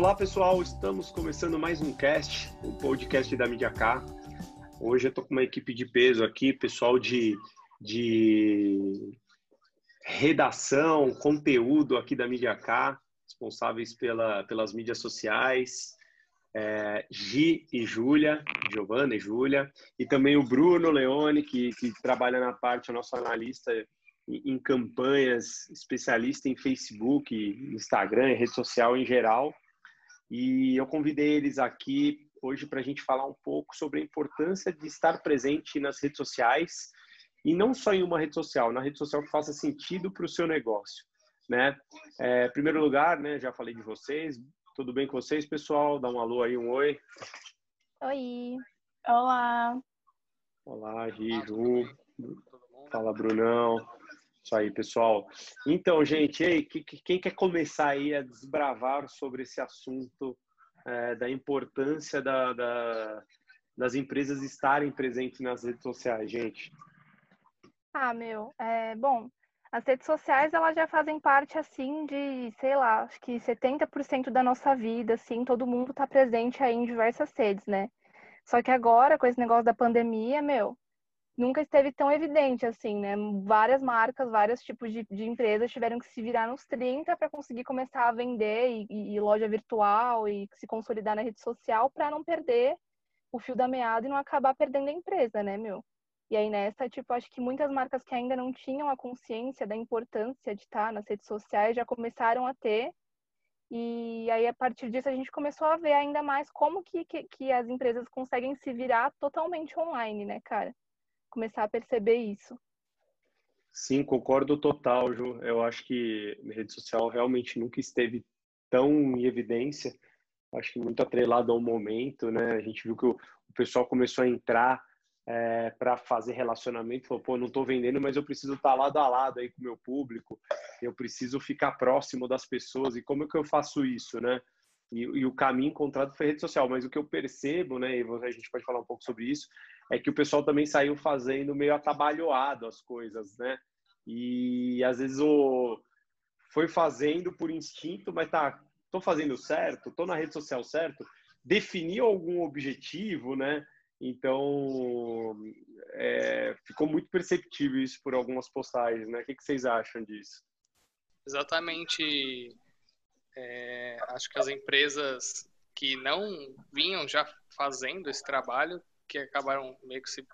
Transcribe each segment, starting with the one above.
Olá pessoal, estamos começando mais um cast, um podcast da Mídia K. Hoje eu tô com uma equipe de peso aqui, pessoal de, de redação, conteúdo aqui da Mídia K, responsáveis pela, pelas mídias sociais, é, Gi e Júlia, Giovana e Júlia, e também o Bruno Leone, que, que trabalha na parte, o nosso analista em, campanhas, especialista em Facebook, Instagram, rede social em geral. E eu convidei eles aqui hoje para a gente falar um pouco sobre a importância de estar presente nas redes sociais e não só em uma rede social, na rede social que faça sentido para o seu negócio, né? É, em primeiro lugar, né, já falei de vocês, tudo bem com vocês, pessoal? Dá um alô aí, um oi. Oi. Olá. Olá, Ju. Fala, Brunão. Isso aí, pessoal. Então, gente, quem quer começar aí a desbravar sobre esse assunto é, da importância da, da, das empresas estarem presentes nas redes sociais, gente? Ah, meu, é, bom, as redes sociais, elas já fazem parte, assim, de, sei lá, acho que 70% da nossa vida, assim, todo mundo está presente aí em diversas redes, né? Só que agora, com esse negócio da pandemia, meu, nunca esteve tão evidente, assim, né? Várias marcas, vários tipos de, de empresas tiveram que se virar nos 30 para conseguir começar a vender e, e, loja virtual e se consolidar na rede social para não perder o fio da meada e não acabar perdendo a empresa, né, meu? E aí nessa, tipo, acho que muitas marcas que ainda não tinham a consciência da importância de estar nas redes sociais já começaram a ter. E aí a partir disso a gente começou a ver ainda mais como que, que, que as empresas conseguem se virar totalmente online, né, cara? Começar a perceber isso. Sim, concordo total, Ju. Eu acho que a rede social realmente nunca esteve tão em evidência. Acho que muito atrelado ao momento, né? A gente viu que o, pessoal começou a entrar é, para fazer relacionamento, falou, pô, não estou vendendo, mas eu preciso estar tá lado a lado aí com o meu público, eu preciso ficar próximo das pessoas, e como é que eu faço isso, né? E, e, o caminho encontrado foi rede social, mas o que eu percebo, né, e a gente pode falar um pouco sobre isso, é que o pessoal também saiu fazendo meio atabalhoado as coisas, né? E às vezes o foi fazendo por instinto, mas tá, tô fazendo certo, tô na rede social certo, definiu algum objetivo, né? Então, é, ficou muito perceptível isso por algumas postagens, né? O que, que vocês acham disso? Exatamente. É, acho que as empresas que não vinham já fazendo esse trabalho, que acabaram meio que se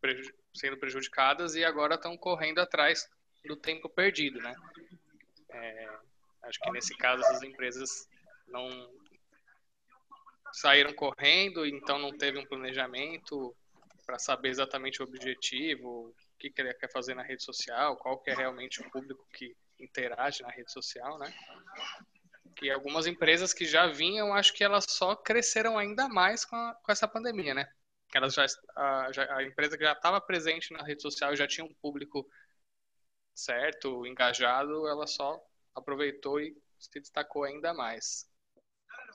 preju sendo prejudicadas e agora estão correndo atrás do tempo perdido, né? É, acho que nesse caso essas empresas não saíram correndo, então não teve um planejamento para saber exatamente o objetivo, o que, que ele quer fazer na rede social, qual que é realmente o público que interage na rede social, né? Que algumas empresas que já vinham, acho que elas só cresceram ainda mais com, a, com essa pandemia, né? Elas já, a, já, a empresa que já estava presente na rede social já tinha um público certo, engajado, ela só aproveitou e se destacou ainda mais.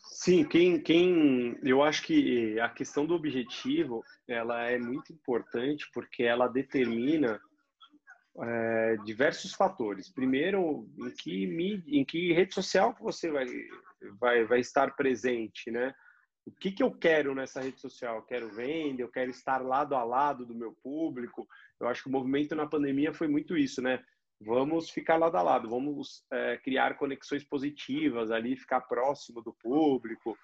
Sim, quem, quem, eu acho que a questão do objetivo, ela é muito importante porque ela determina é, diversos fatores. Primeiro, em que mídia, em que rede social você vai, vai, vai estar presente, né? O que, que eu quero nessa rede social? Eu quero vender, eu quero estar lado a lado do meu público. Eu acho que o movimento na pandemia foi muito isso, né? vamos ficar lado a lado, vamos é, criar conexões positivas ali, ficar próximo do público.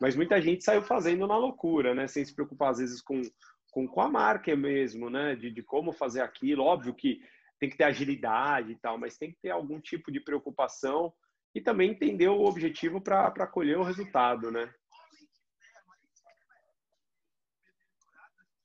Mas muita gente saiu fazendo na loucura, né? Sem se preocupar às vezes com, com, com a marca mesmo, né? De, de como fazer aquilo. Óbvio que tem que ter agilidade e tal, mas tem que ter algum tipo de preocupação e também entender o objetivo para colher o resultado, né?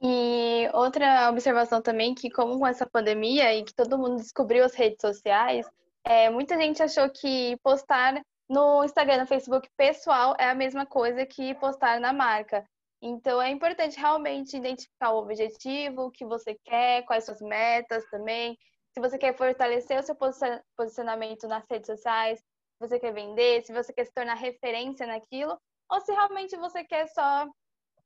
E outra observação também, que como com essa pandemia e que todo mundo descobriu as redes sociais, é, muita gente achou que postar no Instagram, no Facebook pessoal é a mesma coisa que postar na marca. Então é importante realmente identificar o objetivo, o que você quer, quais suas metas também. Se você quer fortalecer o seu posicionamento nas redes sociais, se você quer vender, se você quer se tornar referência naquilo, ou se realmente você quer só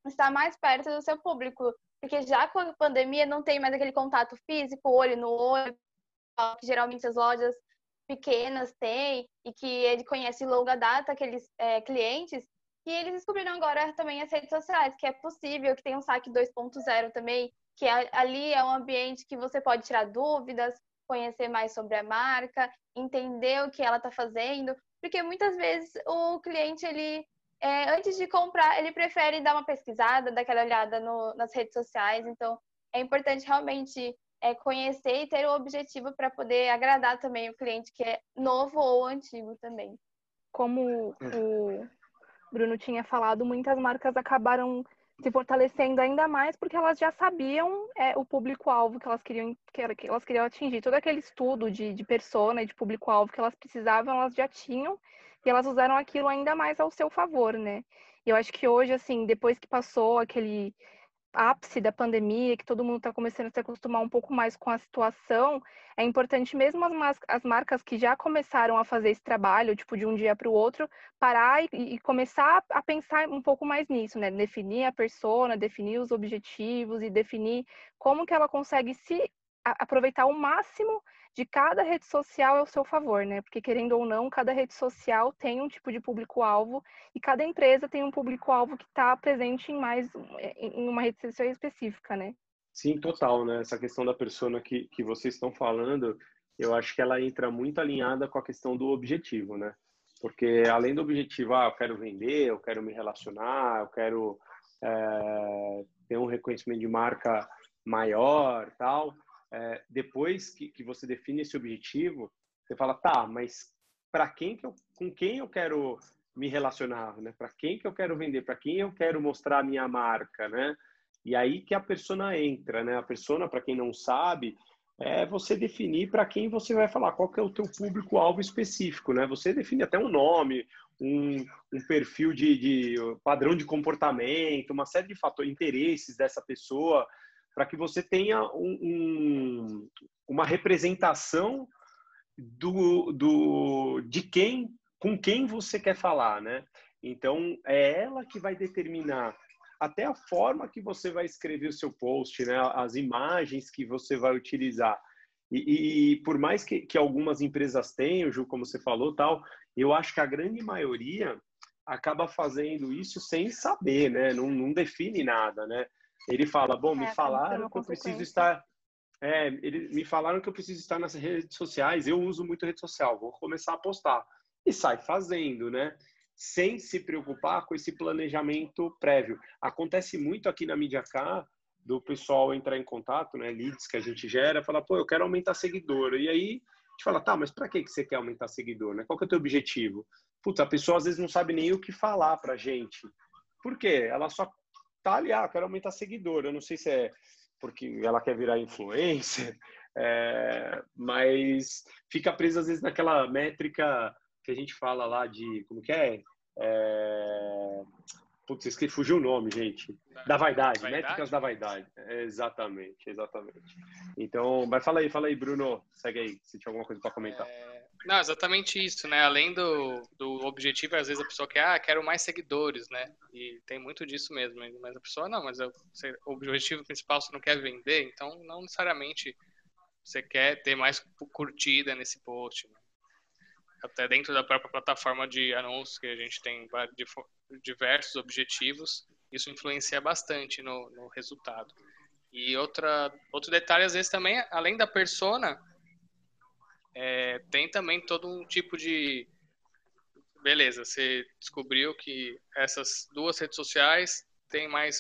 estar mais perto do seu público. Porque já com a pandemia não tem mais aquele contato físico, olho no olho, que geralmente as lojas pequenas têm e que ele conhece longa data aqueles é, clientes, que eles descobriram agora também as redes sociais, que é possível, que tem um saque 2.0 também, que ali é um ambiente que você pode tirar dúvidas, conhecer mais sobre a marca, entender o que ela está fazendo, porque muitas vezes o cliente ele é, antes de comprar ele prefere dar uma pesquisada, dar aquela olhada no, nas redes sociais, então é importante realmente é, conhecer e ter um objetivo para poder agradar também o cliente que é novo ou antigo também. Como o Bruno tinha falado, muitas marcas acabaram se fortalecendo ainda mais porque elas já sabiam é, o público-alvo que elas queriam que, elas queriam atingir. Todo aquele estudo de, de persona e de público-alvo que elas precisavam, elas já tinham e elas usaram aquilo ainda mais ao seu favor, né? E eu acho que hoje, assim, depois que passou aquele ápice da pandemia, que todo mundo está começando a se acostumar um pouco mais com a situação, é importante mesmo as, as marcas que já começaram a fazer esse trabalho, tipo, de um dia para o outro, parar e, e, começar a pensar um pouco mais nisso, né? Definir a persona, definir os objetivos e definir como que ela consegue se aproveitar o máximo de cada rede social ao seu favor, né? Porque querendo ou não, cada rede social tem um tipo de público-alvo e cada empresa tem um público-alvo que está presente em mais em uma rede social específica, né? Sim, total, né? Essa questão da persona que, que vocês estão falando, eu acho que ela entra muito alinhada com a questão do objetivo, né? Porque além do objetivo, ah, eu quero vender, eu quero me relacionar, eu quero é, ter um reconhecimento de marca maior, tal é, depois que, que você define esse objetivo, você fala, tá, mas para quem que eu, com quem eu quero me relacionar, né? Para quem que eu quero vender, para quem eu quero mostrar a minha marca, né? E aí que a persona entra, né? A persona, para quem não sabe, é você definir para quem você vai falar, qual que é o teu público-alvo específico, né? Você define até um nome, um, um perfil de, de, padrão de comportamento, uma série de fatores, interesses dessa pessoa, para que você tenha um, um, uma representação do, do, de quem, com quem você quer falar, né? Então, é ela que vai determinar até a forma que você vai escrever o seu post, né? As imagens que você vai utilizar. E, e por mais que, que, algumas empresas tenham, Ju, como você falou, tal, eu acho que a grande maioria acaba fazendo isso sem saber, né? Não, não define nada, né? Ele fala: Bom, me é, falaram que eu preciso estar. É, ele, me falaram que eu preciso estar nas redes sociais. Eu uso muito rede social, vou começar a postar. E sai fazendo, né? Sem se preocupar com esse planejamento prévio. Acontece muito aqui na Mídia K do pessoal entrar em contato, né? Leads que a gente gera, falar, pô, eu quero aumentar seguidor. E aí a gente fala, tá, mas para que você quer aumentar seguidor, né? Qual que é o teu objetivo? Putz, a pessoa às vezes não sabe nem o que falar pra gente. Por quê? Ela só tá ali, ah, quero aumentar seguidor. Eu não sei se é porque ela quer virar influencer, é, mas fica presa às vezes naquela métrica que a gente fala lá de, como que é? é Putz, esqueci, fugiu o nome, gente. Da vaidade, vaidade? métricas da vaidade. É, exatamente, exatamente. Então, mas fala aí, fala aí, Bruno. Segue aí, se tiver alguma coisa para comentar. É... Não, exatamente isso, né? Além do, do objetivo, às vezes a pessoa quer, ah, quero mais seguidores, né? E tem muito disso mesmo. Mas a pessoa, não, mas o objetivo principal você não quer vender, então não necessariamente você quer ter mais curtida nesse post. Né? Até dentro da própria plataforma de anúncios que a gente tem diversos objetivos, isso influencia bastante no, no resultado. E outra, outro detalhe, às vezes também, além da persona, é, tem também todo um tipo de. Beleza, você descobriu que essas duas redes sociais têm mais,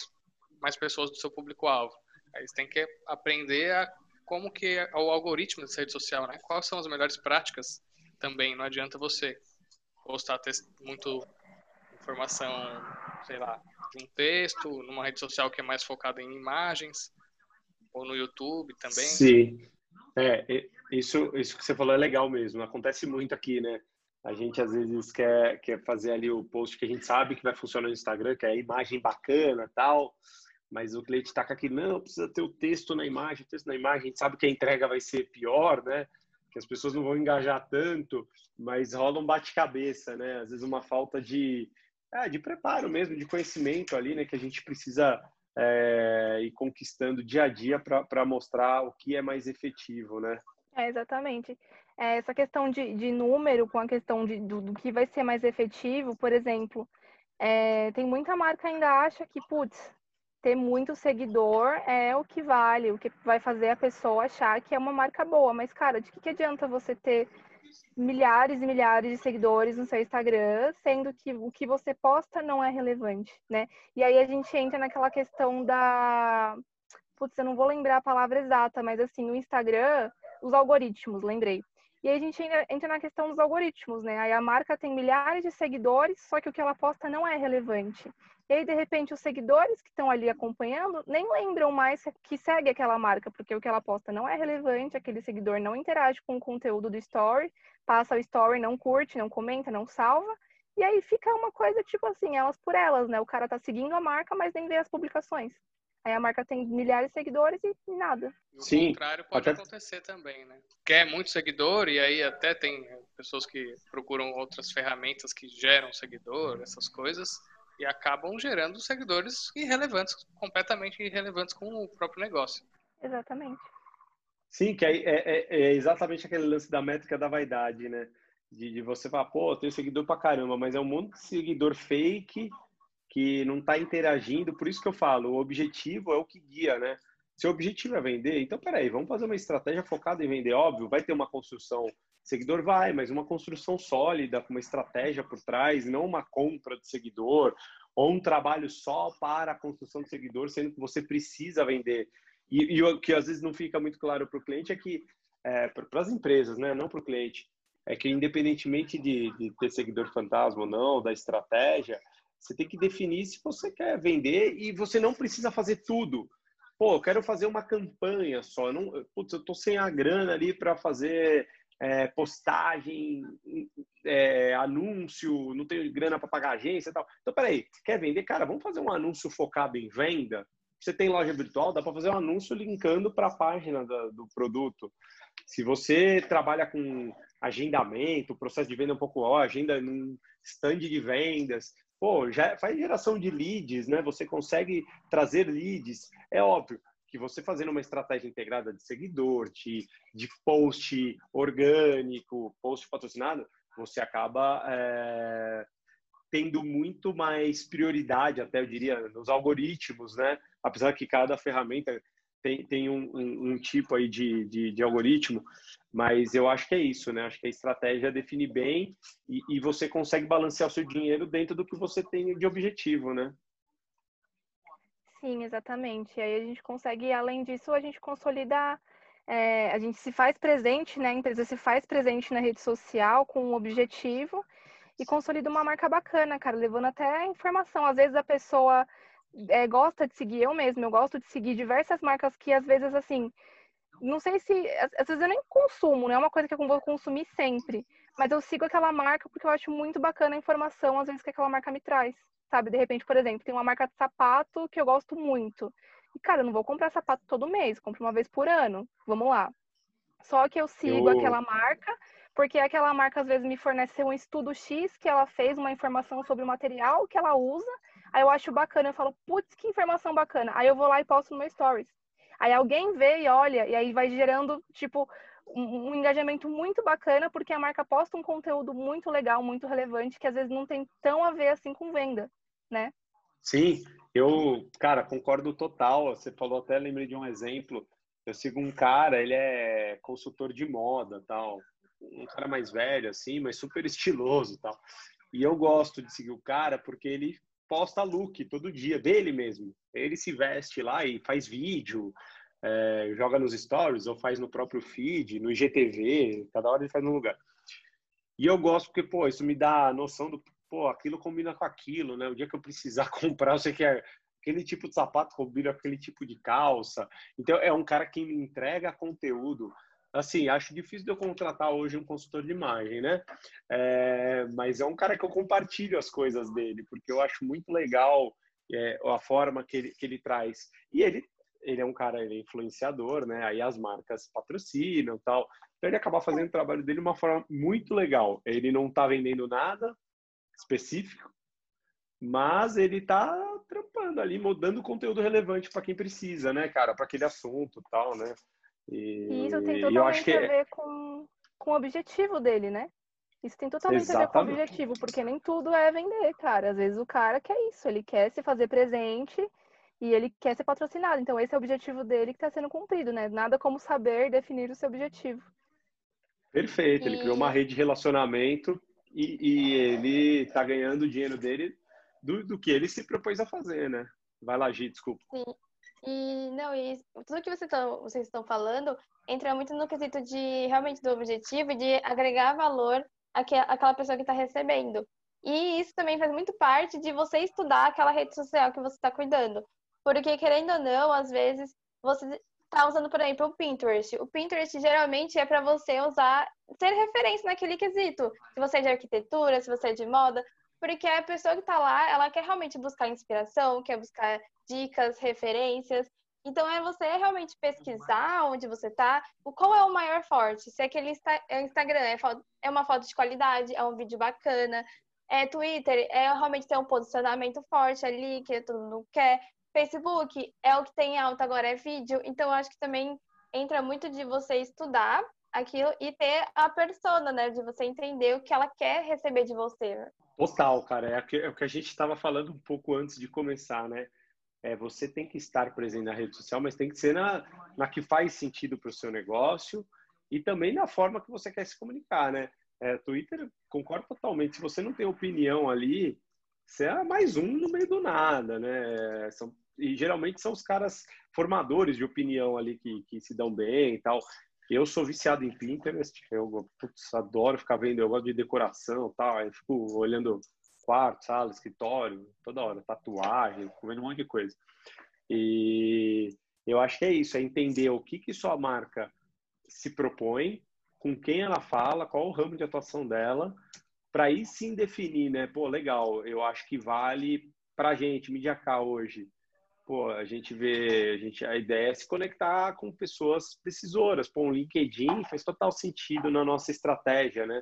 mais pessoas do seu público-alvo. Aí você tem que aprender a como que é o algoritmo dessa rede social, né? Quais são as melhores práticas também. Não adianta você postar muito informação, sei lá, de um texto, numa rede social que é mais focada em imagens, ou no YouTube também. Sim. É, isso, isso que você falou é legal mesmo. Acontece muito aqui, né? A gente às vezes quer, quer fazer ali o post que a gente sabe que vai funcionar no Instagram, que é a imagem bacana tal, mas o cliente está aqui, não, precisa ter o texto na imagem, o texto na imagem, a gente sabe que a entrega vai ser pior, né? Que as pessoas não vão engajar tanto, mas rola um bate-cabeça, né? Às vezes uma falta de, é, de preparo mesmo, de conhecimento ali, né? Que a gente precisa é, ir conquistando dia a dia para mostrar o que é mais efetivo, né? É, exatamente. é, essa questão de, de número com a questão de, do, do, que vai ser mais efetivo, por exemplo, é, tem muita marca ainda acha que, putz, ter muito seguidor é o que vale, o que vai fazer a pessoa achar que é uma marca boa. Mas, cara, de que, que adianta você ter milhares e milhares de seguidores no seu Instagram, sendo que o que você posta não é relevante, né? E aí a gente entra naquela questão da. Putz, eu não vou lembrar a palavra exata, mas assim, o Instagram, os algoritmos, lembrei. E aí a gente entra na questão dos algoritmos, né? Aí a marca tem milhares de seguidores, só que o que ela posta não é relevante. E aí, de repente, os seguidores que estão ali acompanhando nem lembram mais que segue aquela marca, porque o que ela posta não é relevante, aquele seguidor não interage com o conteúdo do story, passa o story, não curte, não comenta, não salva. E aí fica uma coisa tipo assim, elas por elas, né? O cara tá seguindo a marca, mas nem vê as publicações. Aí a marca tem milhares de seguidores e nada. O Sim, contrário pode até... acontecer também, né? Quer muito seguidor e aí até tem pessoas que procuram outras ferramentas que geram seguidor, essas coisas, e acabam gerando seguidores irrelevantes, completamente irrelevantes com o próprio negócio. Exatamente. Sim, que é, é, é exatamente aquele lance da métrica da vaidade, né? De, de você falar, pô, eu tenho seguidor pra caramba, mas é um monte de seguidor fake que não está interagindo. Por isso que eu falo, o objetivo é o que guia, né? Se o objetivo é vender, então peraí, vamos fazer uma estratégia focada em vender. Óbvio, vai ter uma construção, seguidor vai, mas uma construção sólida, com uma estratégia por trás, não uma compra de seguidor, ou um trabalho só para a construção de seguidor, sendo que você precisa vender. E, e o que às vezes não fica muito claro para o cliente é que, é, para as empresas, né, não para o cliente, é que independentemente de, de ter seguidor fantasma ou não, da estratégia, você tem que definir se você quer vender e você não precisa fazer tudo. Pô, eu quero fazer uma campanha só. Não, putz, eu tô sem a grana ali para fazer é, postagem, é, anúncio, não tenho grana para pagar agência e tal. Então, peraí, quer vender? Cara, vamos fazer um anúncio focado em venda? Você tem loja virtual, dá para fazer um anúncio linkando para a página do, do produto. Se você trabalha com agendamento, processo de venda um pouco, ó, agenda num stand de vendas, pô, já faz geração de leads, né? Você consegue trazer leads. É óbvio que você fazendo uma estratégia integrada de seguidor, de, de post orgânico, post patrocinado, você acaba é, tendo muito mais prioridade, até eu diria, nos algoritmos, né? Apesar que cada ferramenta tem, tem um, um, um tipo aí de, de, de algoritmo, mas eu acho que é isso, né? Acho que a estratégia define bem e, e, você consegue balancear o seu dinheiro dentro do que você tem de objetivo, né? Sim, exatamente. Aí a gente consegue, além disso, a gente consolidar, é, a gente se faz presente, né? A empresa se faz presente na rede social com um objetivo e consolida uma marca bacana, cara, levando até informação. Às vezes a pessoa é, gosta de seguir, eu mesma, eu gosto de seguir diversas marcas que às vezes, assim, não sei se. Às vezes eu nem consumo, não é uma coisa que eu vou consumir sempre. Mas eu sigo aquela marca porque eu acho muito bacana a informação, às vezes, que aquela marca me traz. Sabe? De repente, por exemplo, tem uma marca de sapato que eu gosto muito. E, cara, eu não vou comprar sapato todo mês, compro uma vez por ano. Vamos lá. Só que eu sigo eu... aquela marca, porque aquela marca às vezes me fornece um estudo X que ela fez, uma informação sobre o material que ela usa. Aí eu acho bacana, eu falo, putz, que informação bacana. Aí eu vou lá e posto no meu stories. Aí alguém vê e olha, e aí vai gerando, tipo, um, engajamento muito bacana, porque a marca posta um conteúdo muito legal, muito relevante, que às vezes não tem tão a ver assim com venda, né? Sim, eu, cara, concordo total. Você falou até, lembrei de um exemplo. Eu sigo um cara, ele é consultor de moda, tal, um cara mais velho assim, mas super estiloso, tal. E eu gosto de seguir o cara porque ele posta look todo dia, dele mesmo. Ele se veste lá e faz vídeo, é, joga nos stories ou faz no próprio feed, no IGTV, cada hora ele faz num lugar. E eu gosto porque, pô, isso me dá a noção do, pô, aquilo combina com aquilo, né? O dia que eu precisar comprar, eu sei que é aquele tipo de sapato combina com aquele tipo de calça. Então, é um cara que me entrega conteúdo assim, acho difícil de eu contratar hoje um consultor de imagem, né? É, mas é um cara que eu compartilho as coisas dele, porque eu acho muito legal é, a forma que ele, que ele traz. E ele, ele é um cara, ele é influenciador, né? Aí as marcas patrocinam tal. Então ele acaba fazendo o trabalho dele de uma forma muito legal. Ele não está vendendo nada específico, mas ele está trampando ali, mudando conteúdo relevante para quem precisa, né, cara? Para aquele assunto tal, né? E, Isso tem totalmente a ver com, com o objetivo dele, né? Isso tem totalmente Exatamente. a ver com o objetivo, porque nem tudo é vender, cara. Às vezes o cara quer isso, ele quer se fazer presente e ele quer ser patrocinado. Então esse é o objetivo dele que está sendo cumprido, né? Nada como saber definir o seu objetivo. Perfeito, ele criou uma rede de relacionamento e, e ele está ganhando o dinheiro dele do, do, que ele se propôs a fazer, né? Vai lá, Gi, desculpa. Sim. E não, e tudo que você tá, vocês estão falando entra muito no quesito de realmente do objetivo de agregar valor àquela pessoa que está recebendo. E isso também faz muito parte de você estudar aquela rede social que você está cuidando. Porque, querendo ou não, às vezes você está usando, por exemplo, o Pinterest. O Pinterest geralmente é para você usar, ser referência naquele quesito. Se você é de arquitetura, se você é de moda. Porque a pessoa que está lá, ela quer realmente buscar inspiração, quer buscar dicas, referências. Então é você realmente pesquisar onde você está, qual é o maior forte. Se aquele é Instagram é, é uma foto de qualidade, é um vídeo bacana, é Twitter, é realmente ter um posicionamento forte ali, que todo mundo quer. Facebook é o que tem alta agora, é vídeo. Então, eu acho que também entra muito de você estudar aquilo e ter a persona, né? De você entender o que ela quer receber de você. Total, cara. É, é o que a gente estava falando um pouco antes de começar, né? É, você tem que estar presente na rede social, mas tem que ser na, na que faz sentido para o seu negócio e também na forma que você quer se comunicar, né? É, Twitter, concordo totalmente. Se você não tem opinião ali, você é mais um no meio do nada, né? São, e geralmente são os caras formadores de opinião ali que, que se dão bem e tal. Eu sou viciado em Pinterest, eu putz, adoro ficar vendo, eu gosto de decoração e tal, eu fico olhando quarto, sala, escritório, toda hora, tatuagem, fico vendo um monte de coisa. E eu acho que é isso, é entender o que, que sua marca se propõe, com quem ela fala, qual o ramo de atuação dela, para aí sim definir, né? Pô, legal, eu acho que vale para gente, Media K hoje. Pô, a gente vê, a, gente, a ideia é se conectar com pessoas decisoras. Pô, um LinkedIn faz total sentido na nossa estratégia, né?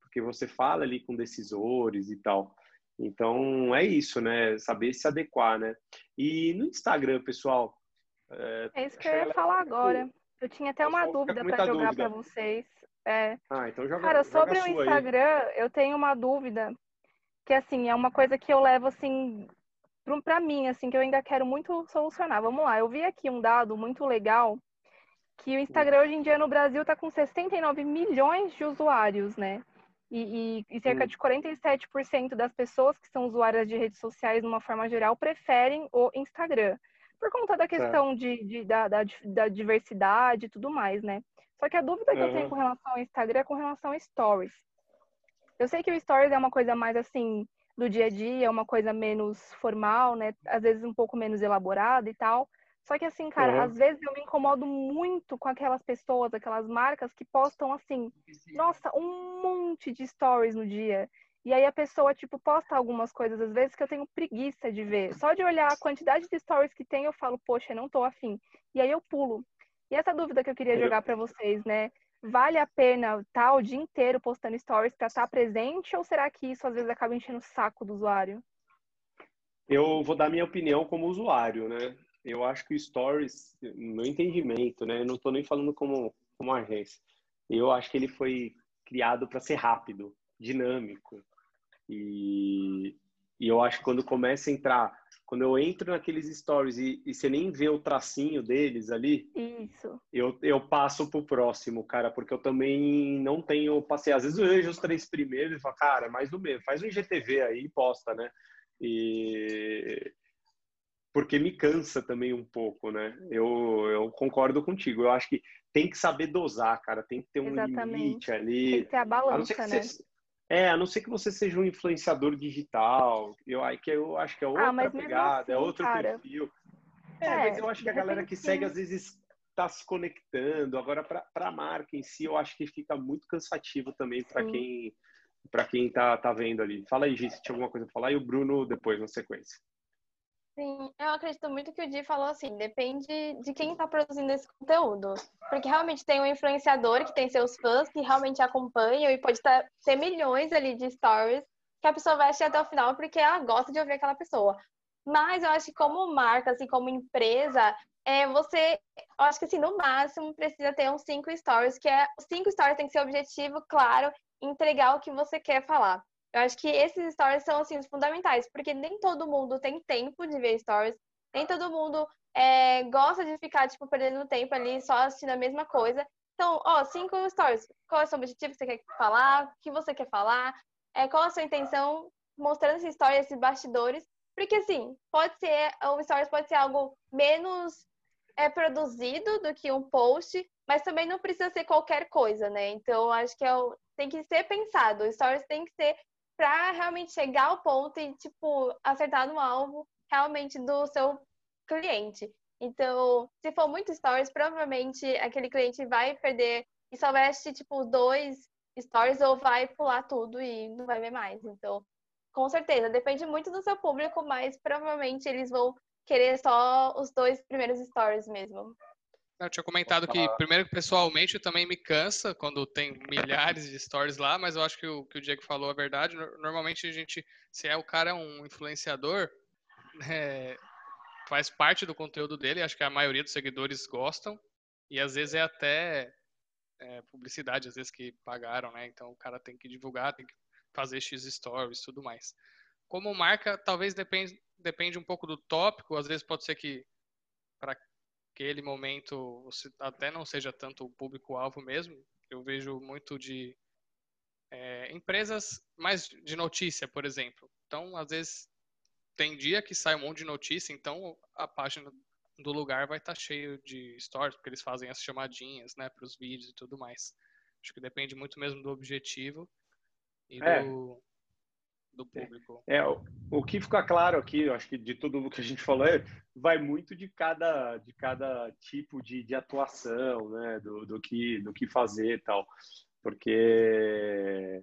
Porque você fala ali com decisores e tal. Então, é isso, né? Saber se adequar, né? E no Instagram, pessoal... É, é isso que eu ia falar agora. Eu tinha até uma dúvida para jogar para vocês. É. Ah, então joga, Cara, joga sobre o Instagram, aí. eu tenho uma dúvida que assim, é uma coisa que eu levo assim para mim, assim, que eu ainda quero muito solucionar. Vamos lá, eu vi aqui um dado muito legal que o Instagram hoje em dia no Brasil está com 69 milhões de usuários, né? E, e, e cerca de 47% das pessoas que são usuárias de redes sociais, de uma forma geral, preferem o Instagram. Por conta da questão de, de da, da, da, diversidade e tudo mais, né? Só que a dúvida que uhum. eu tenho com relação ao Instagram é com relação a stories. Eu sei que o stories é uma coisa mais assim do dia a dia, é uma coisa menos formal, né? Às vezes um pouco menos elaborada e tal. Só que assim, cara, uhum. às vezes eu me incomodo muito com aquelas pessoas, aquelas marcas que postam assim, nossa, um monte de stories no dia. E aí a pessoa, tipo, posta algumas coisas, às vezes, que eu tenho preguiça de ver. Só de olhar a quantidade de stories que tem, eu falo, poxa, não tô afim. E aí eu pulo. E essa dúvida que eu queria jogar para vocês, né? Vale a pena estar tá o dia inteiro postando stories para estar tá presente ou será que isso às vezes acaba enchendo o saco do usuário? Eu vou dar minha opinião como usuário, né? Eu acho que o stories, no meu entendimento, né? Eu não estou nem falando como como agência. Eu acho que ele foi criado para ser rápido, dinâmico. E, e eu acho que quando começa a entrar quando eu entro naqueles stories e, e você nem vê o tracinho deles ali, Isso. Eu, eu passo pro próximo, cara, porque eu também não tenho passei. Às vezes eu vejo os três primeiros e falo, cara, é mais do mesmo, faz um IGTV aí e posta, né? E porque me cansa também um pouco, né? Eu, eu concordo contigo. Eu acho que tem que saber dosar, cara. Tem que ter um Exatamente. limite ali. Tem que ter a balança, né? Você, é, a não ser que você seja um influenciador digital, eu, que eu acho que é outra ah, pegada, é assim, é outro cara... perfil. É, é, mas eu acho que a galera que segue às vezes está se conectando. Agora, para a marca em si, eu acho que fica muito cansativo também para quem para quem tá, tá vendo ali. Fala aí, Gi, se tinha alguma coisa para falar, e o Bruno depois na sequência. Sim, eu acredito muito que o Di falou assim, depende de quem está produzindo esse conteúdo. Porque realmente tem um influenciador que tem seus fãs que realmente acompanham e pode tá, ter milhões ali de stories que a pessoa vai assistir até o final porque ela gosta de ouvir aquela pessoa. Mas eu acho que como marca, assim, como empresa, é, você, eu acho que assim, no máximo precisa ter uns cinco stories, que é, cinco stories tem que ser objetivo, claro, entregar o que você quer falar. Eu acho que esses stories são, assim, os fundamentais, porque nem todo mundo tem tempo de ver stories, nem todo mundo é, gosta de ficar, tipo, perdendo tempo ali só assistindo a mesma coisa. Então, ó, cinco stories. Qual é o seu objetivo que você quer falar? O que você quer falar? É, qual a sua intenção mostrando essa história, esses bastidores? Porque, assim, pode ser, o stories pode ser algo menos é, produzido do que um post, mas também não precisa ser qualquer coisa, né? Então, acho que é o, tem que ser pensado. O stories tem que ser para realmente chegar ao ponto e, tipo, acertar no alvo realmente do seu cliente. Então, se for muito stories, provavelmente aquele cliente vai perder e só assistir, tipo, dois stories ou vai pular tudo e não vai ver mais. Então, com certeza, depende muito do seu público, mas provavelmente eles vão querer só os dois primeiros stories mesmo. Eu tinha comentado que, primeiro, pessoalmente também me cansa quando tem milhares de stories lá, mas eu acho que o que o Diego falou é verdade. Normalmente a gente, se é o cara um influenciador, é, faz parte do conteúdo dele, acho que a maioria dos seguidores gostam, e às vezes é até é, publicidade, às vezes que pagaram, né? Então o cara tem que divulgar, tem que fazer X stories tudo mais. Como marca, talvez depende, depende um pouco do tópico, às vezes pode ser que para aquele momento você até não seja tanto o público-alvo mesmo. Eu vejo muito de é, empresas mais de notícia, por exemplo. Então, às vezes, tem dia que sai um monte de notícia, então a página do lugar vai estar tá cheio de stories, porque eles fazem as chamadinhas, né, para os vídeos e tudo mais. Acho que depende muito mesmo do objetivo e é. do, do público. É, o, o que fica claro aqui, eu acho que de tudo o que a gente falou, é, vai muito de cada, de cada tipo de, de atuação, né, do, do, que, do que fazer e tal. Porque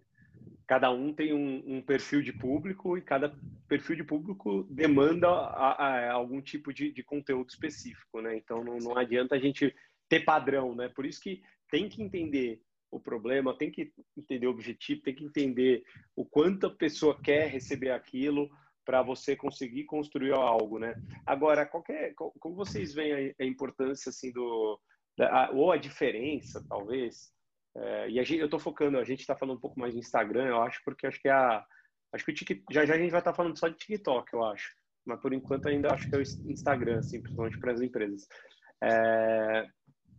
cada um tem um, um, perfil de público e cada perfil de público demanda a, a, algum tipo de, de, conteúdo específico, né? Então não, não, adianta a gente ter padrão, né? Por isso que tem que entender o problema, tem que entender o objetivo, tem que entender o quanto a pessoa quer receber aquilo para você conseguir construir algo, né? Agora, qualquer, como vocês veem a, a importância assim do da, ou a diferença, talvez, é, e gente, eu estou focando, a gente está falando um pouco mais de Instagram, eu acho, porque acho que é a. Acho que o TikTok, já já a gente vai estar tá falando só de TikTok, eu acho. Mas por enquanto ainda acho que é o Instagram, assim, principalmente para as empresas. É,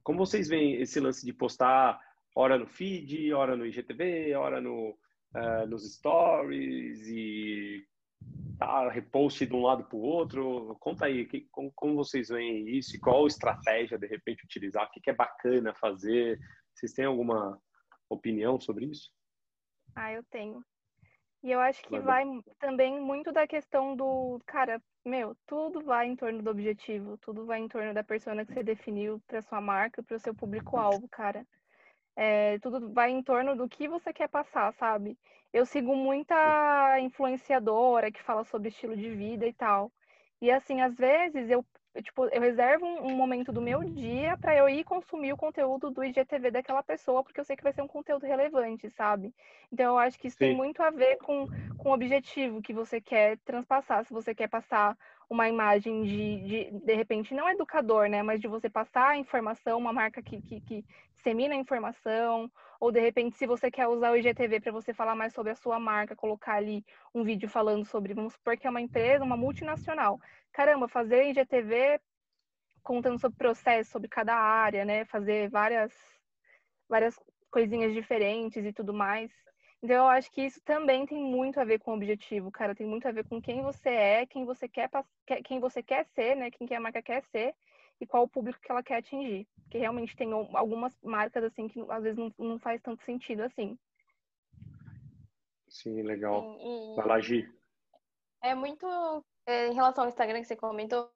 como vocês veem esse lance de postar hora no feed, hora no IGTV, hora no, uh, nos stories e tá, repost de um lado para o outro? Conta aí, que, como, como, vocês veem isso e qual estratégia de repente utilizar? O que, que é bacana fazer? Vocês têm alguma opinião sobre isso? Ah, eu tenho. E eu acho que vai também muito da questão do, cara, meu, tudo vai em torno do objetivo, tudo vai em torno da persona que você definiu para sua marca, para o seu público-alvo, cara. É, tudo vai em torno do que você quer passar, sabe? Eu sigo muita influenciadora que fala sobre estilo de vida e tal. E assim, às vezes eu tipo, eu reservo um, um momento do meu dia para eu ir consumir o conteúdo do IGTV daquela pessoa, porque eu sei que vai ser um conteúdo relevante, sabe? Então eu acho que isso Sim. tem muito a ver com, com o objetivo que você quer transpassar. Se você quer passar uma imagem de, de, de repente, não educador, né? Mas de você passar a informação, uma marca que, que, que dissemina a informação, ou de repente, se você quer usar o IGTV para você falar mais sobre a sua marca, colocar ali um vídeo falando sobre, vamos supor que é uma empresa, uma multinacional caramba, fazer IGTV contando sobre processo, sobre cada área, né? Fazer várias, várias coisinhas diferentes e tudo mais. Então, eu acho que isso também tem muito a ver com o objetivo, cara. Tem muito a ver com quem você é, quem você quer, quem você quer ser, né? Quem que a marca quer ser e qual o público que ela quer atingir. Porque realmente tem algumas marcas, assim, que às vezes não, não faz tanto sentido assim. Sim, legal. Vai lá, Gi. É muito é, em relação ao Instagram que você comentou,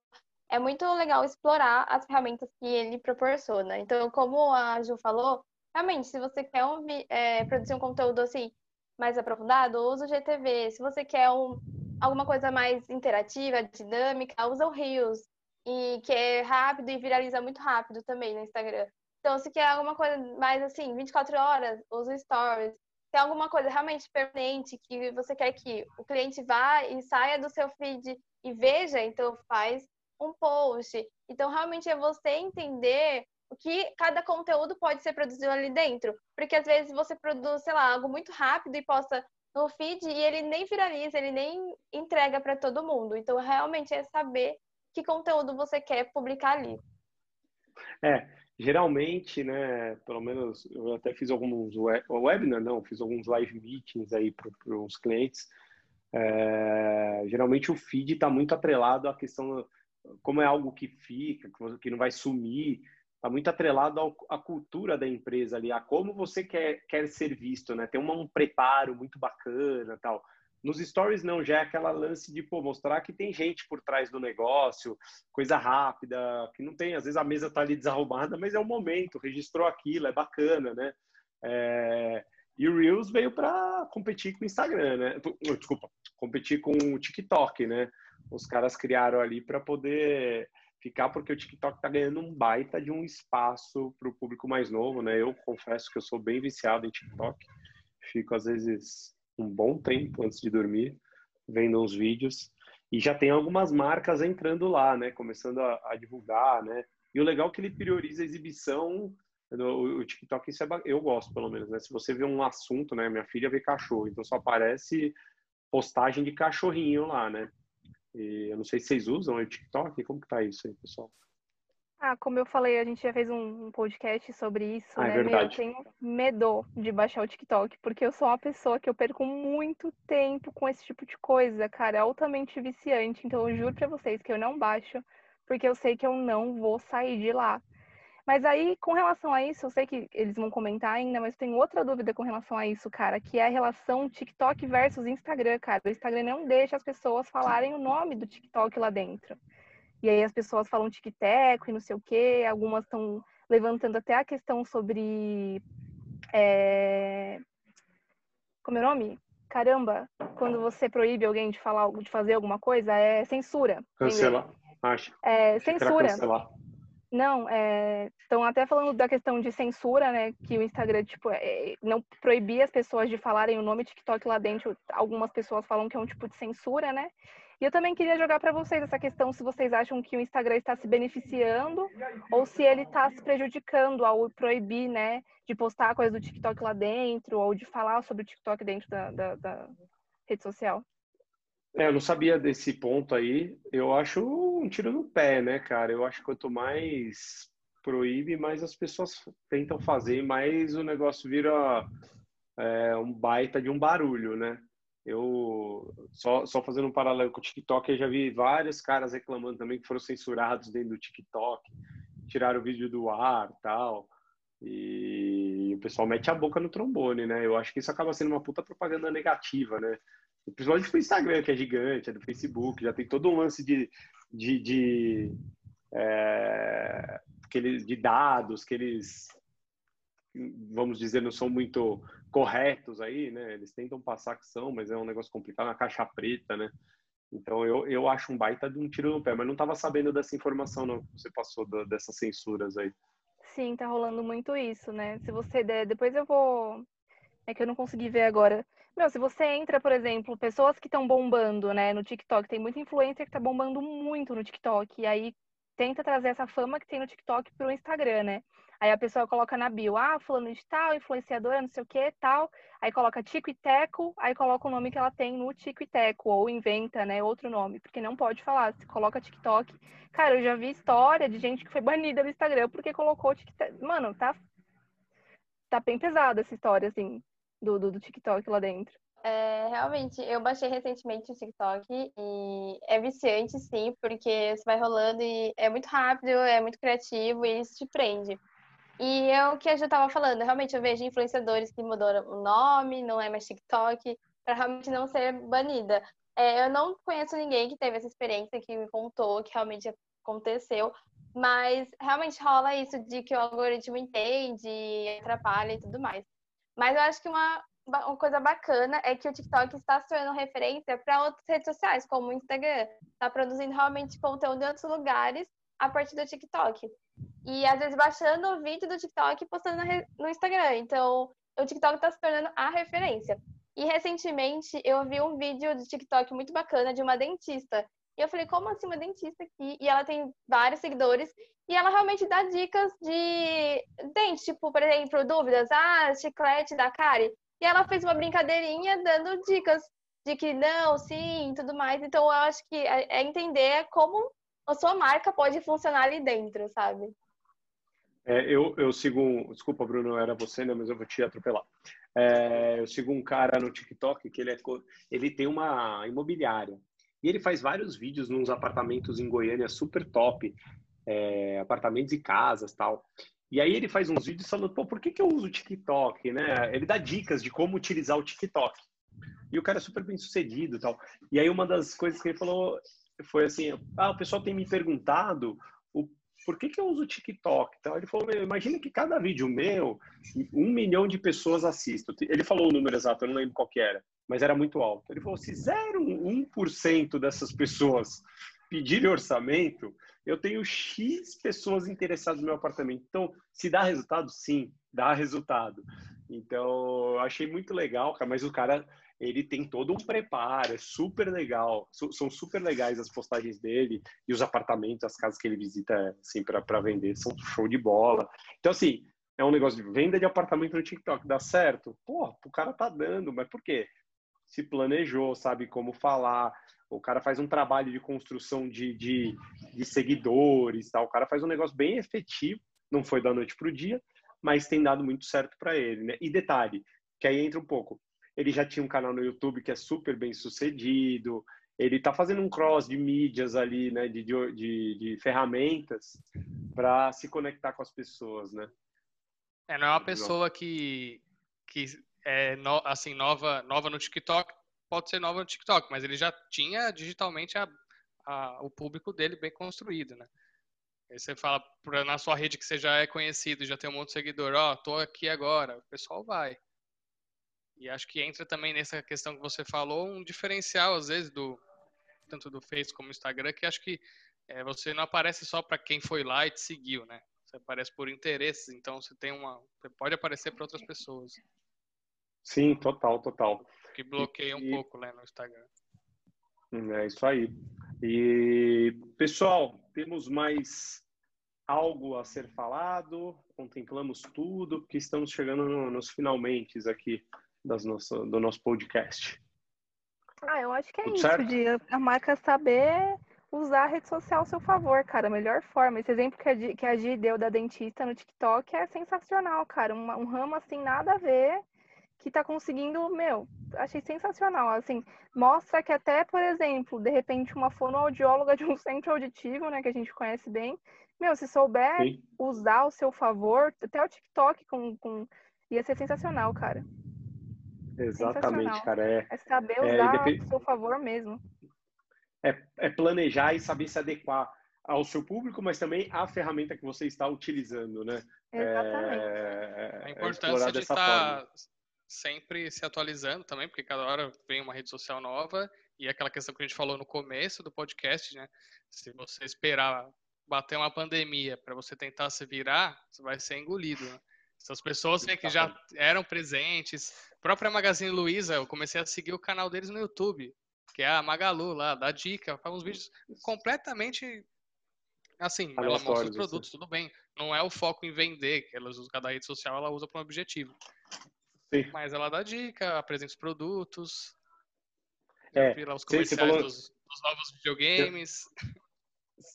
é muito legal explorar as ferramentas que ele proporciona. Então, como a Ju falou, realmente, se você quer é, produzir um conteúdo assim mais aprofundado, usa o GTV. Se você quer um, alguma coisa mais interativa, dinâmica, usa o Reels, e que é rápido e viraliza muito rápido também no Instagram. Então, se quer alguma coisa mais assim, 24 horas, usa Stories. tem alguma coisa realmente permanente que você quer que o cliente vá e saia do seu feed e veja, então faz um post. Então, realmente é você entender que cada conteúdo pode ser produzido ali dentro. Porque às vezes você produz, sei lá, algo muito rápido e posta no feed e ele nem viraliza, ele nem entrega para todo mundo. Então, realmente é saber que conteúdo você quer publicar ali. É, geralmente, né, pelo menos eu até fiz alguns web, webinar, não, fiz alguns live meetings aí para os clientes. É, geralmente o feed está muito atrelado à questão, como é algo que fica, que não vai sumir, está muito atrelado à cultura da empresa ali, a como você quer, quer ser visto, né? Tem um preparo muito bacana tal. Nos stories não, já é aquela lance de pô, mostrar que tem gente por trás do negócio, coisa rápida, que não tem, às vezes a mesa está ali desarrumada, mas é o momento, registrou aquilo, é bacana, né? É... E o Reels veio para competir com o Instagram, né? Desculpa, competir com o TikTok, né? Os caras criaram ali para poder ficar, porque o TikTok está ganhando um baita de um espaço para o público mais novo, né? Eu confesso que eu sou bem viciado em TikTok, fico às vezes um bom tempo antes de dormir, vendo uns vídeos. E já tem algumas marcas entrando lá, né? Começando a, a divulgar, né? E o legal é que ele prioriza a exibição. O TikTok, isso é, eu gosto, pelo menos, né? Se você vê um assunto, né? Minha filha vê cachorro, então só aparece postagem de cachorrinho lá, né? E eu não sei se vocês usam o TikTok, como que tá isso aí, pessoal? Ah, como eu falei, a gente já fez um podcast sobre isso, ah, é né? É verdade. eu tenho medo de baixar o TikTok, porque eu sou uma pessoa que eu perco muito tempo com esse tipo de coisa, cara, é altamente viciante. Então eu juro pra vocês que eu não baixo, porque eu sei que eu não vou sair de lá. Mas aí, com relação a isso, eu sei que eles vão comentar ainda, mas tem outra dúvida com relação a isso, cara, que é a relação TikTok versus Instagram, cara. O Instagram não deixa as pessoas falarem o nome do TikTok lá dentro. E aí as pessoas falam tic-teco e não sei o quê, algumas estão levantando até a questão sobre. É... Como é o nome? Caramba, quando você proíbe alguém de falar, de fazer alguma coisa, é censura. Cancelar, acho. É censura. Não, estão é... até falando da questão de censura, né? Que o Instagram, tipo, é... não proibia as pessoas de falarem o nome TikTok lá dentro. Algumas pessoas falam que é um tipo de censura, né? E eu também queria jogar para vocês essa questão se vocês acham que o Instagram está se beneficiando ou se ele está se prejudicando ao proibir, né, de postar coisa do TikTok lá dentro ou de falar sobre o TikTok dentro da, da, da rede social. É, eu não sabia desse ponto aí. Eu acho um tiro no pé, né, cara? Eu acho que quanto mais proíbe, mais as pessoas tentam fazer, mais o negócio vira é, um baita de um barulho, né? Eu, só, só fazendo um paralelo com o TikTok, eu já vi vários caras reclamando também que foram censurados dentro do TikTok, tiraram o vídeo do ar tal. E o pessoal mete a boca no trombone, né? Eu acho que isso acaba sendo uma puta propaganda negativa, né? Principalmente pro Instagram, que é gigante, é do Facebook, já tem todo um lance de, de, de, é, que eles, de dados que eles, vamos dizer, não são muito corretos aí, né? Eles tentam passar que são, mas é um negócio complicado, uma caixa preta, né? Então eu, eu acho um baita de um tiro no pé, mas não estava sabendo dessa informação não que você passou da, dessas censuras aí. Sim, tá rolando muito isso, né? Se você der, depois eu vou é que eu não consegui ver agora. Meu, se você entra, por exemplo, pessoas que estão bombando, né, no TikTok, tem muita influencer que tá bombando muito no TikTok, e aí tenta trazer essa fama que tem no TikTok pro Instagram, né? Aí a pessoa coloca na bio, ah, fulano de tal, influenciadora, não sei o que, tal. Aí coloca Tico e Teco, aí coloca o nome que ela tem no Tico e Teco, ou inventa, né, outro nome, porque não pode falar. Se coloca TikTok. Cara, eu já vi história de gente que foi banida do Instagram porque colocou TikTok. Mano, tá. Tá bem pesada essa história, assim, do, do, do TikTok lá dentro. É, realmente, eu baixei recentemente o TikTok e é viciante, sim, porque você vai rolando e é muito rápido, é muito criativo e isso te prende. E é o que a Ju estava falando, realmente eu vejo influenciadores que mudaram o nome, não é mais TikTok, para realmente não ser banida. É, eu não conheço ninguém que teve essa experiência, que me contou que realmente aconteceu, mas realmente rola isso de que o algoritmo entende, atrapalha e tudo mais. Mas eu acho que uma, uma coisa bacana é que o TikTok está se tornando referência para outras redes sociais, como o Instagram. Está produzindo realmente conteúdo em outros lugares a partir do TikTok. E às vezes baixando o vídeo do TikTok e postando no Instagram. Então, o TikTok está se tornando a referência. E recentemente eu vi um vídeo de TikTok muito bacana de uma dentista. E eu falei, como assim uma dentista aqui? E ela tem vários seguidores. E ela realmente dá dicas de dente, tipo, por exemplo, dúvidas, ah, chiclete da cárie. E ela fez uma brincadeirinha dando dicas de que não, sim, tudo mais. Então eu acho que é, é entender como a sua marca pode funcionar ali dentro, sabe? É, eu, eu sigo um, desculpa Bruno, era você, né, mas eu vou te atropelar. É, eu sigo um cara no TikTok que ele, é, ele tem uma imobiliária e ele faz vários vídeos nos apartamentos em Goiânia super top, é, apartamentos e casas tal. E aí ele faz uns vídeos falando, pô, por que, que eu uso o TikTok, né? Ele dá dicas de como utilizar o TikTok. E o cara é super bem sucedido tal. E aí uma das coisas que ele falou foi assim, ah, o pessoal tem me perguntado o por que, que eu uso o TikTok? Então ele falou, imagina que cada vídeo meu, um milhão de pessoas assistem. Ele falou o número exato, eu não lembro qual que era, mas era muito alto. Ele falou, se 0,1% dessas pessoas pedirem orçamento, eu tenho X pessoas interessadas no meu apartamento. Então, se dá resultado? Sim, dá resultado. Então, eu achei muito legal, cara, mas o cara ele tem todo um preparo, é super legal, são super legais as postagens dele e os apartamentos, as casas que ele visita assim para vender, são show de bola. Então assim, é um negócio de venda de apartamento no TikTok, dá certo? Pô, o cara tá dando, mas por quê? Se planejou, sabe como falar, o cara faz um trabalho de construção de, de, de seguidores, tal. o cara faz um negócio bem efetivo, não foi da noite pro dia, mas tem dado muito certo para ele, né? E detalhe, que aí entra um pouco, ele já tinha um canal no YouTube que é super bem sucedido, ele está fazendo um cross de mídias ali, né, de, de, de ferramentas para se conectar com as pessoas, né? É, não é uma pessoa que, que é no, assim nova nova no TikTok, pode ser nova no TikTok, mas ele já tinha digitalmente a, a, o público dele bem construído, né? Aí você fala pra, na sua rede que você já é conhecido, já tem um monte de seguidor, ó, oh, tô aqui agora, o pessoal vai. E acho que entra também nessa questão que você falou, um diferencial, às vezes, do tanto do Face como do Instagram, que acho que é, você não aparece só para quem foi lá e te seguiu, né? Você aparece por interesses, então você tem uma. Você pode aparecer para outras pessoas. Sim, total, total. Que bloqueia um pouco, né, no Instagram. É isso aí. E, pessoal, temos mais algo a ser falado? Contemplamos tudo, porque estamos chegando no, nos finalmente aqui das nosso, do nosso podcast. Ah, eu acho que é Tudo isso, certo? de a marca saber usar a rede social ao seu favor, cara, a melhor forma. Esse exemplo que a Gi, que a Gi deu da dentista no TikTok é sensacional, cara. Um, um ramo assim, nada a ver, que tá conseguindo, meu, achei sensacional. Assim, mostra que até, por exemplo, de repente, uma fonoaudióloga de um centro auditivo, né, que a gente conhece bem, meu, se souber Sim. usar ao seu favor, até o TikTok com, com... ia ser sensacional, cara. Exatamente, cara. É, é saber é, usar é, depend... a seu favor mesmo. É, é planejar e saber se adequar ao seu público, mas também à ferramenta que você está utilizando, né? Exatamente. É, a importância de estar sempre se atualizando também, porque cada hora vem uma rede social nova e aquela questão que a gente falou no começo do podcast, né? Se você esperar bater uma pandemia para você tentar se virar, você vai ser engolido. Né? Essas pessoas né, que já eram presentes. A própria Magazine Luiza, eu comecei a seguir o canal deles no YouTube, que é a Magalu lá, dá dica, faz uns vídeos completamente assim, ela mostra os produtos, assim. tudo bem. Não é o foco em vender, que ela usa cada rede social, ela usa para um objetivo. Sim. Mas ela dá dica, apresenta os produtos. É, lá os comerciais falou... dos, dos, novos videogames.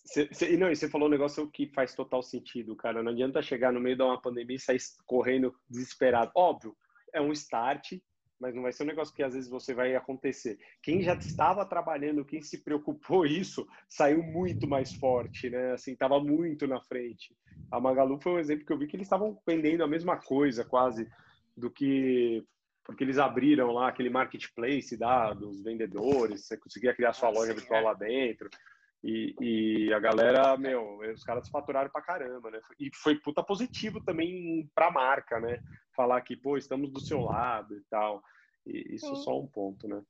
Cê, cê, e não, e você falou um negócio que faz total sentido, cara. Não adianta chegar no meio de uma pandemia e sair correndo desesperado. Óbvio, é um start, mas não vai ser um negócio que às vezes você vai acontecer. Quem já estava trabalhando, quem se preocupou isso, saiu muito mais forte, né? Assim, estava muito na frente. A Magalu foi um exemplo que eu vi que eles estavam vendendo a mesma coisa, quase, do que porque eles abriram lá aquele marketplace da, dos vendedores, você conseguia criar sua ah, loja sim, virtual é. lá dentro. E, e, a galera, meu, os caras faturaram pra caramba, né? E foi puta positivo também pra marca, né? Falar que, pô, estamos do seu lado e tal. E isso é só um ponto, né?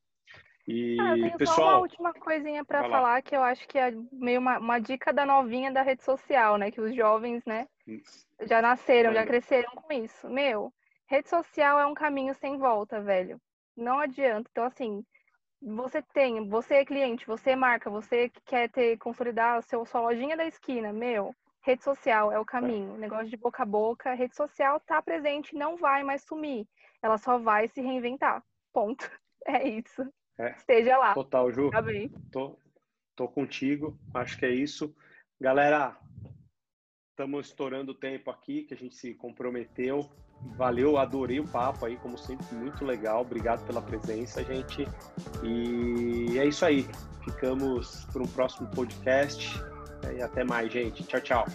E, ah, eu pessoal. Só uma última coisinha para falar que eu acho que é meio uma, uma, dica da novinha da rede social, né? Que os jovens, né? Já nasceram, já cresceram com isso. Meu, Rede social é um caminho sem volta, velho. Não adianta. Então, assim, você tem, você é cliente, você é marca, você que quer ter, consolidar a seu, sua lojinha da esquina, meu, rede social é o caminho. Negócio de boca a boca, rede social tá presente, não vai mais sumir. Ela só vai se reinventar. Ponto. É isso. É. Esteja lá. Total, Ju. Tá bem. Tô, tô contigo. Acho que é isso. Galera, estamos estourando o tempo aqui que a gente se comprometeu. Valeu, adorei o papo aí, como sempre, muito legal. Obrigado pela presença, gente. E é isso aí. Ficamos para um próximo podcast. É, e até mais, gente. Tchau, tchau.